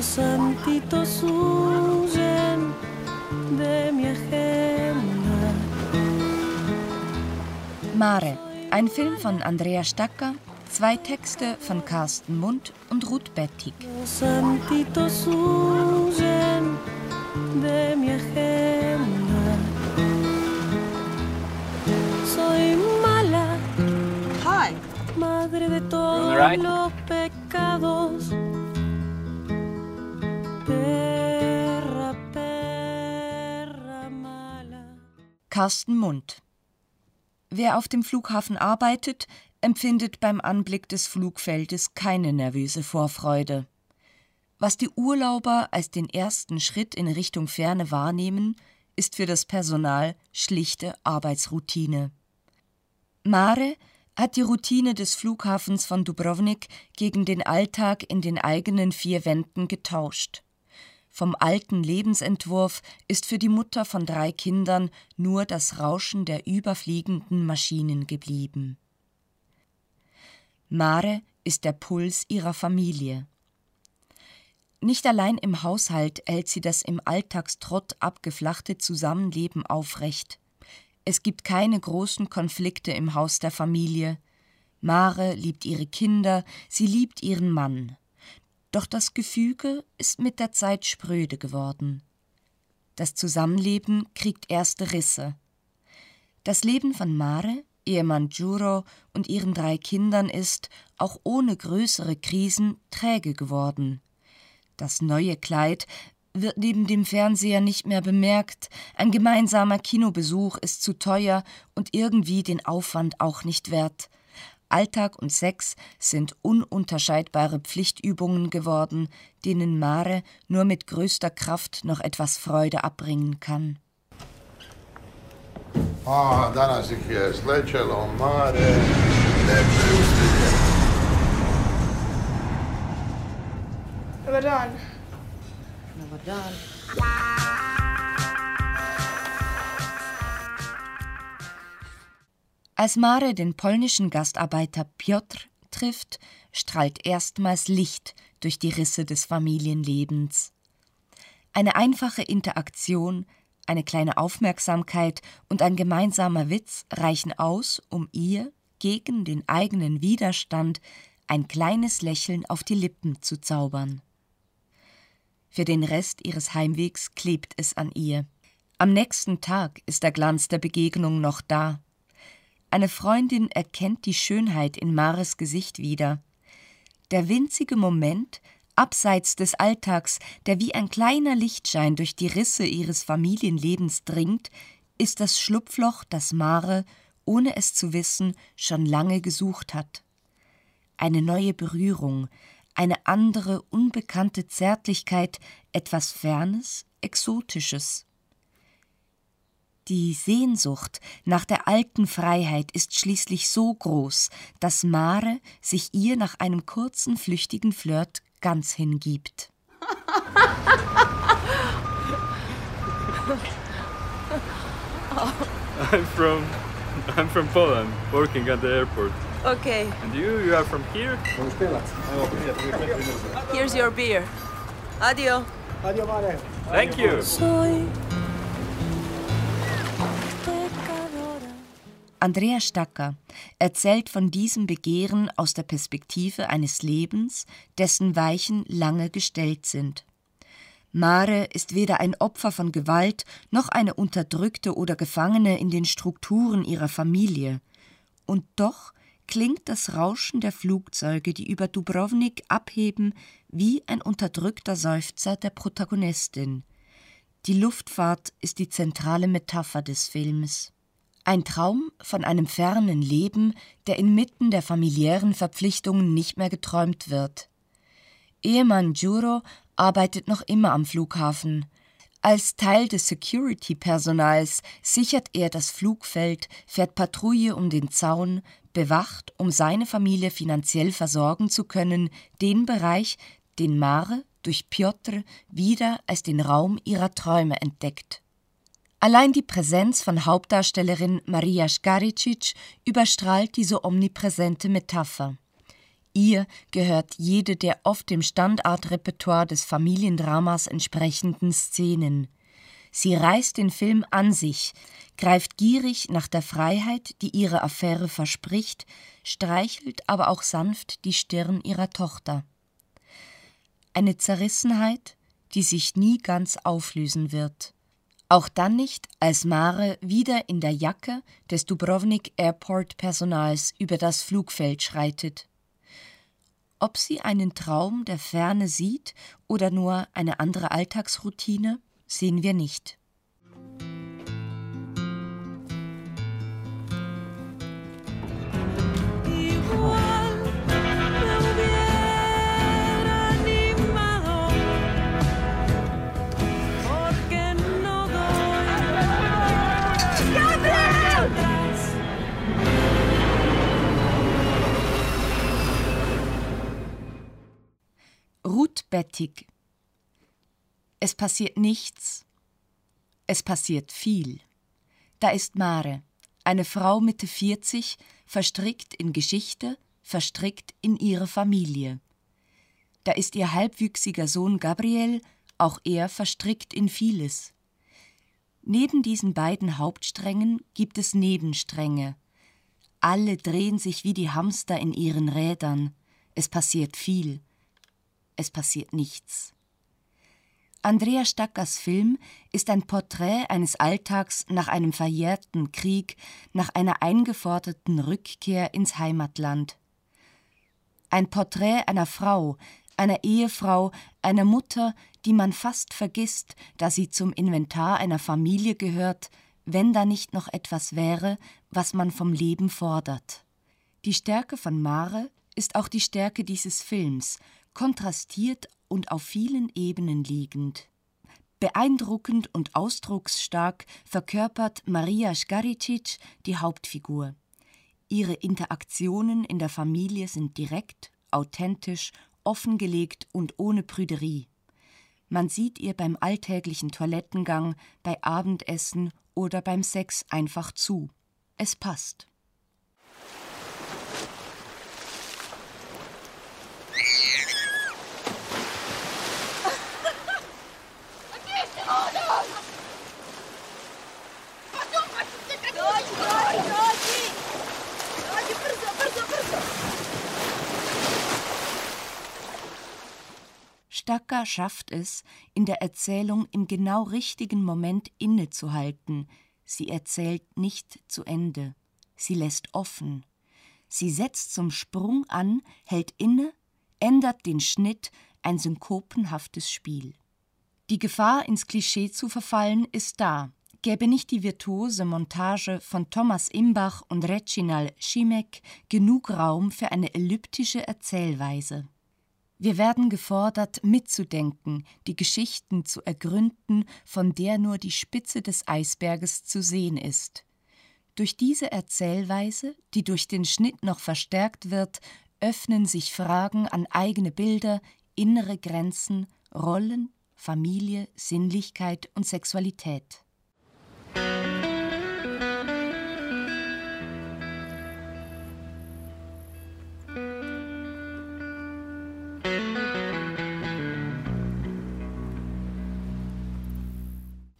Los santitos huyen de mi agenda. Mare, ein Film von Andrea Stacker, zwei Texte von Carsten Mund und Ruth Bettig. Los santitos huyen de mi agenda. Soy mala, Hi. madre de todos right. los pecados. Carsten Mund. Wer auf dem Flughafen arbeitet, empfindet beim Anblick des Flugfeldes keine nervöse Vorfreude. Was die Urlauber als den ersten Schritt in Richtung Ferne wahrnehmen, ist für das Personal schlichte Arbeitsroutine. Mare hat die Routine des Flughafens von Dubrovnik gegen den Alltag in den eigenen vier Wänden getauscht. Vom alten Lebensentwurf ist für die Mutter von drei Kindern nur das Rauschen der überfliegenden Maschinen geblieben. Mare ist der Puls ihrer Familie. Nicht allein im Haushalt hält sie das im Alltagstrott abgeflachte Zusammenleben aufrecht. Es gibt keine großen Konflikte im Haus der Familie. Mare liebt ihre Kinder, sie liebt ihren Mann. Doch das Gefüge ist mit der Zeit spröde geworden. Das Zusammenleben kriegt erste Risse. Das Leben von Mare, Ehemann Giuro und ihren drei Kindern ist, auch ohne größere Krisen, träge geworden. Das neue Kleid wird neben dem Fernseher nicht mehr bemerkt, ein gemeinsamer Kinobesuch ist zu teuer und irgendwie den Aufwand auch nicht wert. Alltag und Sex sind ununterscheidbare Pflichtübungen geworden, denen Mare nur mit größter Kraft noch etwas Freude abbringen kann. A, danas ih je slečelo mare, nepreustilje. Dobar dan. Als Mare den polnischen Gastarbeiter Piotr trifft, strahlt erstmals Licht durch die Risse des Familienlebens. Eine einfache Interaktion, eine kleine Aufmerksamkeit und ein gemeinsamer Witz reichen aus, um ihr, gegen den eigenen Widerstand, ein kleines Lächeln auf die Lippen zu zaubern. Für den Rest ihres Heimwegs klebt es an ihr. Am nächsten Tag ist der Glanz der Begegnung noch da. Eine Freundin erkennt die Schönheit in Mares Gesicht wieder. Der winzige Moment, abseits des Alltags, der wie ein kleiner Lichtschein durch die Risse ihres Familienlebens dringt, ist das Schlupfloch, das Mare, ohne es zu wissen, schon lange gesucht hat. Eine neue Berührung, eine andere, unbekannte Zärtlichkeit, etwas Fernes, Exotisches. Die Sehnsucht nach der alten Freiheit ist schließlich so groß, dass Mare sich ihr nach einem kurzen, flüchtigen Flirt ganz hingibt. I'm from I'm from Poland, working at the airport. Okay, And you, you are from here? here's your beer. Adio. Thank you. Soy Andrea Stacker erzählt von diesem Begehren aus der Perspektive eines Lebens, dessen Weichen lange gestellt sind. Mare ist weder ein Opfer von Gewalt noch eine Unterdrückte oder Gefangene in den Strukturen ihrer Familie. Und doch klingt das Rauschen der Flugzeuge, die über Dubrovnik abheben, wie ein unterdrückter Seufzer der Protagonistin. Die Luftfahrt ist die zentrale Metapher des Films. Ein Traum von einem fernen Leben, der inmitten der familiären Verpflichtungen nicht mehr geträumt wird. Ehemann Giuro arbeitet noch immer am Flughafen. Als Teil des Security-Personals sichert er das Flugfeld, fährt Patrouille um den Zaun, bewacht, um seine Familie finanziell versorgen zu können, den Bereich, den Mare durch Piotr wieder als den Raum ihrer Träume entdeckt. Allein die Präsenz von Hauptdarstellerin Maria Skaricic überstrahlt diese omnipräsente Metapher. Ihr gehört jede der oft dem Standardrepertoire des Familiendramas entsprechenden Szenen. Sie reißt den Film an sich, greift gierig nach der Freiheit, die ihre Affäre verspricht, streichelt aber auch sanft die Stirn ihrer Tochter. Eine Zerrissenheit, die sich nie ganz auflösen wird. Auch dann nicht, als Mare wieder in der Jacke des Dubrovnik Airport Personals über das Flugfeld schreitet. Ob sie einen Traum der Ferne sieht oder nur eine andere Alltagsroutine, sehen wir nicht. Bettig Es passiert nichts, es passiert viel. Da ist Mare, eine Frau Mitte 40, verstrickt in Geschichte, verstrickt in ihre Familie. Da ist ihr halbwüchsiger Sohn Gabriel, auch er verstrickt in vieles. Neben diesen beiden Hauptsträngen gibt es Nebenstränge. Alle drehen sich wie die Hamster in ihren Rädern. Es passiert viel es passiert nichts. Andrea Stackers Film ist ein Porträt eines Alltags nach einem verjährten Krieg, nach einer eingeforderten Rückkehr ins Heimatland. Ein Porträt einer Frau, einer Ehefrau, einer Mutter, die man fast vergisst, da sie zum Inventar einer Familie gehört, wenn da nicht noch etwas wäre, was man vom Leben fordert. Die Stärke von Mare ist auch die Stärke dieses Films, kontrastiert und auf vielen Ebenen liegend. Beeindruckend und ausdrucksstark verkörpert Maria Skaricic die Hauptfigur. Ihre Interaktionen in der Familie sind direkt, authentisch, offengelegt und ohne Prüderie. Man sieht ihr beim alltäglichen Toilettengang, bei Abendessen oder beim Sex einfach zu. Es passt. Stacker schafft es, in der Erzählung im genau richtigen Moment innezuhalten. Sie erzählt nicht zu Ende. Sie lässt offen. Sie setzt zum Sprung an, hält inne, ändert den Schnitt, ein synkopenhaftes Spiel. Die Gefahr, ins Klischee zu verfallen, ist da. Gäbe nicht die virtuose Montage von Thomas Imbach und Reginald Schimek genug Raum für eine elliptische Erzählweise. Wir werden gefordert, mitzudenken, die Geschichten zu ergründen, von der nur die Spitze des Eisberges zu sehen ist. Durch diese Erzählweise, die durch den Schnitt noch verstärkt wird, öffnen sich Fragen an eigene Bilder, innere Grenzen, Rollen, Familie, Sinnlichkeit und Sexualität.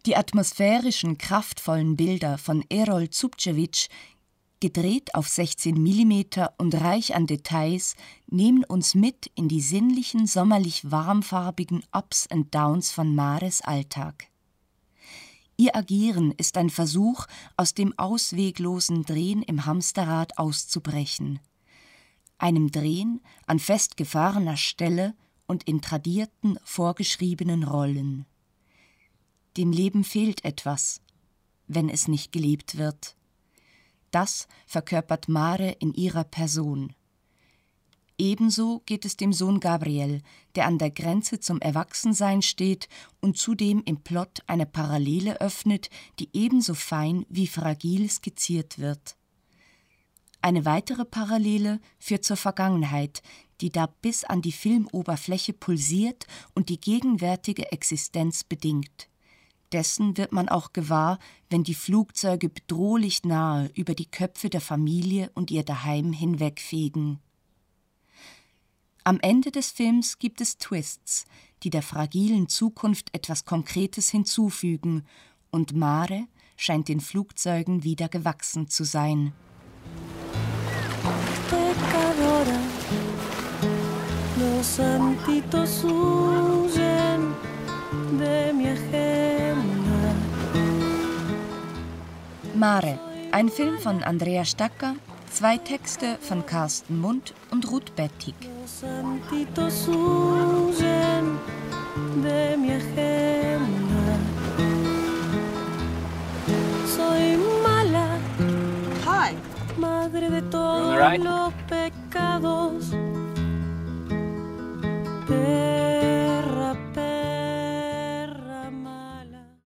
Die atmosphärischen, kraftvollen Bilder von Erol Zubcevic, gedreht auf 16 mm und reich an Details, nehmen uns mit in die sinnlichen, sommerlich warmfarbigen Ups and Downs von Mares Alltag. Ihr Agieren ist ein Versuch, aus dem ausweglosen Drehen im Hamsterrad auszubrechen. Einem Drehen an festgefahrener Stelle und in tradierten, vorgeschriebenen Rollen. Dem Leben fehlt etwas, wenn es nicht gelebt wird. Das verkörpert Mare in ihrer Person. Ebenso geht es dem Sohn Gabriel, der an der Grenze zum Erwachsensein steht und zudem im Plot eine Parallele öffnet, die ebenso fein wie fragil skizziert wird. Eine weitere Parallele führt zur Vergangenheit, die da bis an die Filmoberfläche pulsiert und die gegenwärtige Existenz bedingt. Dessen wird man auch gewahr, wenn die Flugzeuge bedrohlich nahe über die Köpfe der Familie und ihr Daheim hinwegfegen. Am Ende des Films gibt es Twists, die der fragilen Zukunft etwas Konkretes hinzufügen, und Mare scheint den Flugzeugen wieder gewachsen zu sein. los santitos huyen de Mare, ein Film von Andrea Stacker, zwei Texte von Carsten Mund und Ruth Bettig. Hi. madre de on